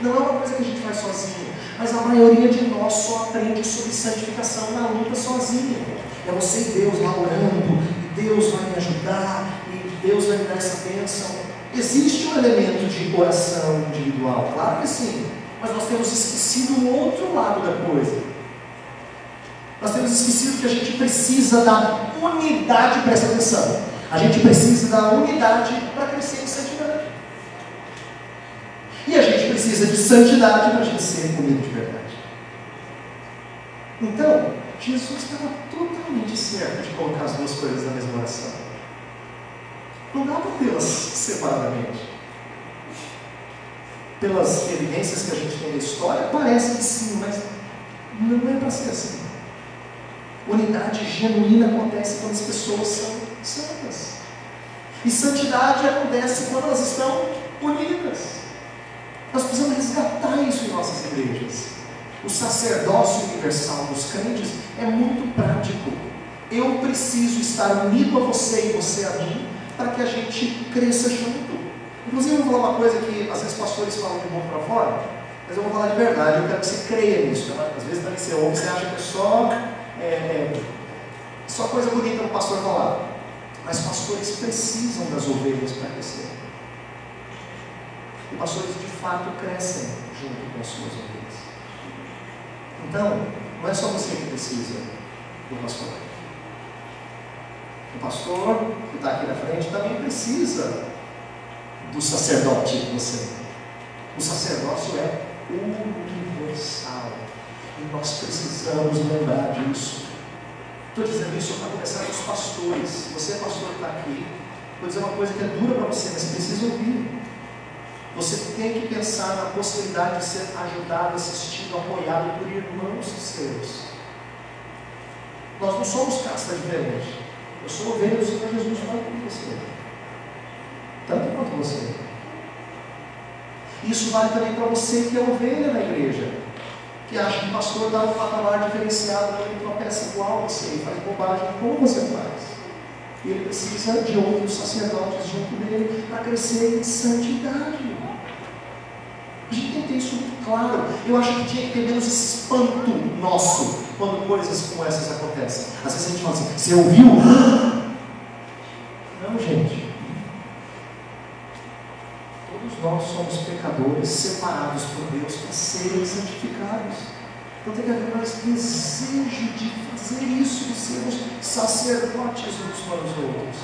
[SPEAKER 1] Não é uma coisa que a gente faz sozinho, mas a maioria de nós só aprende sobre santificação na luta sozinho. É você e Deus lá orando, e Deus vai me ajudar, e Deus vai me dar essa bênção. Existe um elemento de oração individual, claro que sim, mas nós temos esquecido o outro lado da coisa. Nós temos esquecido que a gente precisa da unidade, presta atenção. A gente precisa da unidade para crescer em santidade. E a gente precisa de santidade para a gente ser comido de verdade. Então, Jesus estava totalmente certo de colocar as duas coisas na mesma oração. Não dá para tê-las separadamente. Pelas evidências que a gente tem da história, parece que sim, mas não é para ser assim. Unidade genuína acontece quando as pessoas são santas. E santidade acontece quando elas estão unidas. Nós precisamos resgatar isso em nossas igrejas. O sacerdócio universal dos crentes é muito prático. Eu preciso estar unido a você e você a mim para que a gente cresça junto. Inclusive, eu vou falar uma coisa que às vezes pastores falam de boca para fora, mas eu vou falar de verdade. Eu quero que você creia nisso. Tá? Às vezes também você ouve, você acha que é só, é, é, só coisa bonita para o pastor falar. Mas pastores precisam das ovelhas para crescer. E pastores de fato crescem junto com as suas ovelhas. Então, não é só você que precisa do pastor. O pastor que está aqui na frente também precisa do sacerdote que você. O sacerdócio é universal. E nós precisamos lembrar disso. Estou dizendo isso para começar com os pastores. Você, pastor, está aqui. Vou dizer uma coisa que é dura para você, mas precisa ouvir. Você tem que pensar na possibilidade de ser ajudado, assistido, apoiado por irmãos seus. Nós não somos casta diferente. Eu sou ovelha do Senhor Jesus, fala com você. Tanto quanto você. Isso vale também para você que é ovelha na igreja. Que acha que o pastor dá um patamar diferenciado, ele tropeça igual a você e faz bobagem como você faz. Ele precisa de outros sacerdotes junto dele para crescer em santidade. A gente tem que ter isso muito claro. Eu acho que tinha que ter menos espanto nosso quando coisas como essas acontecem. Às vezes a gente fala assim: você ouviu? Não, gente. Todos nós somos pecadores separados por Deus para serem santificados. Então tem que haver mais desejo de fazer isso, de sermos sacerdotes uns para os outros.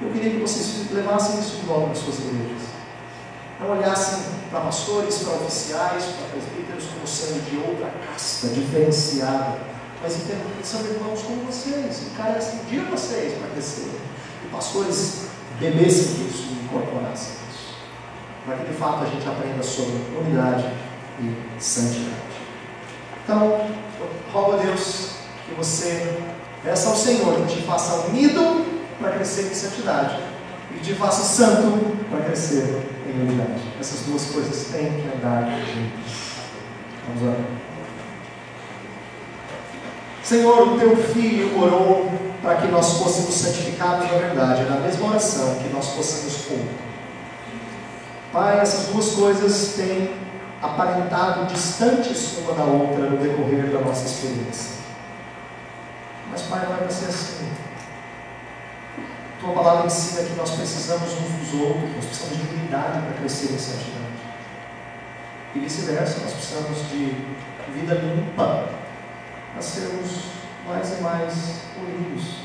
[SPEAKER 1] Eu queria que vocês levassem isso de volta nas suas igrejas. Não olhassem para pastores, para oficiais, para presbíteros como sendo de outra casta, diferenciada. Mas entendam que são irmãos como vocês, que carecem de vocês para crescer. E pastores bebessem disso e incorporassem isso. Para que de fato a gente aprenda sobre unidade e santidade. Então, rogo a Deus que você peça ao Senhor que te faça unido para crescer em santidade e te faça santo para crescer Essas duas coisas têm que andar juntas. Vamos lá. Senhor, o teu filho orou para que nós fôssemos santificados na verdade, na mesma oração que nós possamos um. Pai, essas duas coisas têm aparentado distantes uma da outra no decorrer da nossa experiência. Mas, Pai, não para ser assim. Tua palavra ensina que nós precisamos uns dos outros, nós precisamos de unidade para crescer em santidade. E vice-versa, nós precisamos de vida limpa para sermos mais e mais unidos.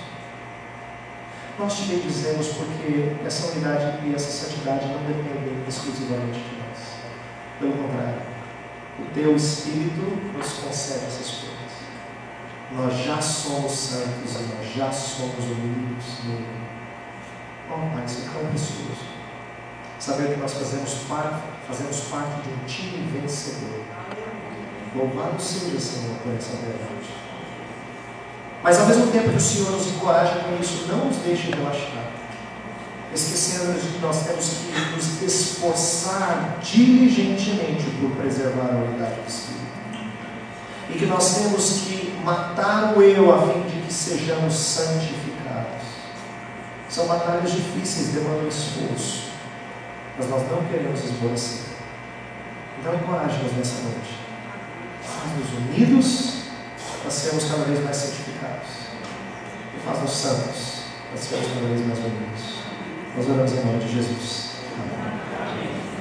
[SPEAKER 1] Nós te bendizemos porque essa unidade e essa santidade não dependem exclusivamente de nós. Pelo contrário, o teu Espírito nos concede essas coisas. Nós já somos santos e nós já somos unidos nele. Oh, isso é tão precioso. Saber que nós fazemos parte, fazemos parte de um time vencedor. Louvado seja, Senhor, por essa verdade. Mas ao mesmo tempo que o Senhor nos encoraja com isso, não nos deixe relaxar. Esquecendo de que nós temos que nos esforçar diligentemente por preservar a unidade do Espírito. E que nós temos que matar o eu a fim de que sejamos santificados são batalhas difíceis, demandam esforço. Mas nós não queremos esmorecer. Então encoraje-nos nessa noite. Faz-nos unidos para sermos cada vez mais santificados. E faz-nos santos para sermos cada vez mais unidos. Nós oramos em nome de Jesus. Amém.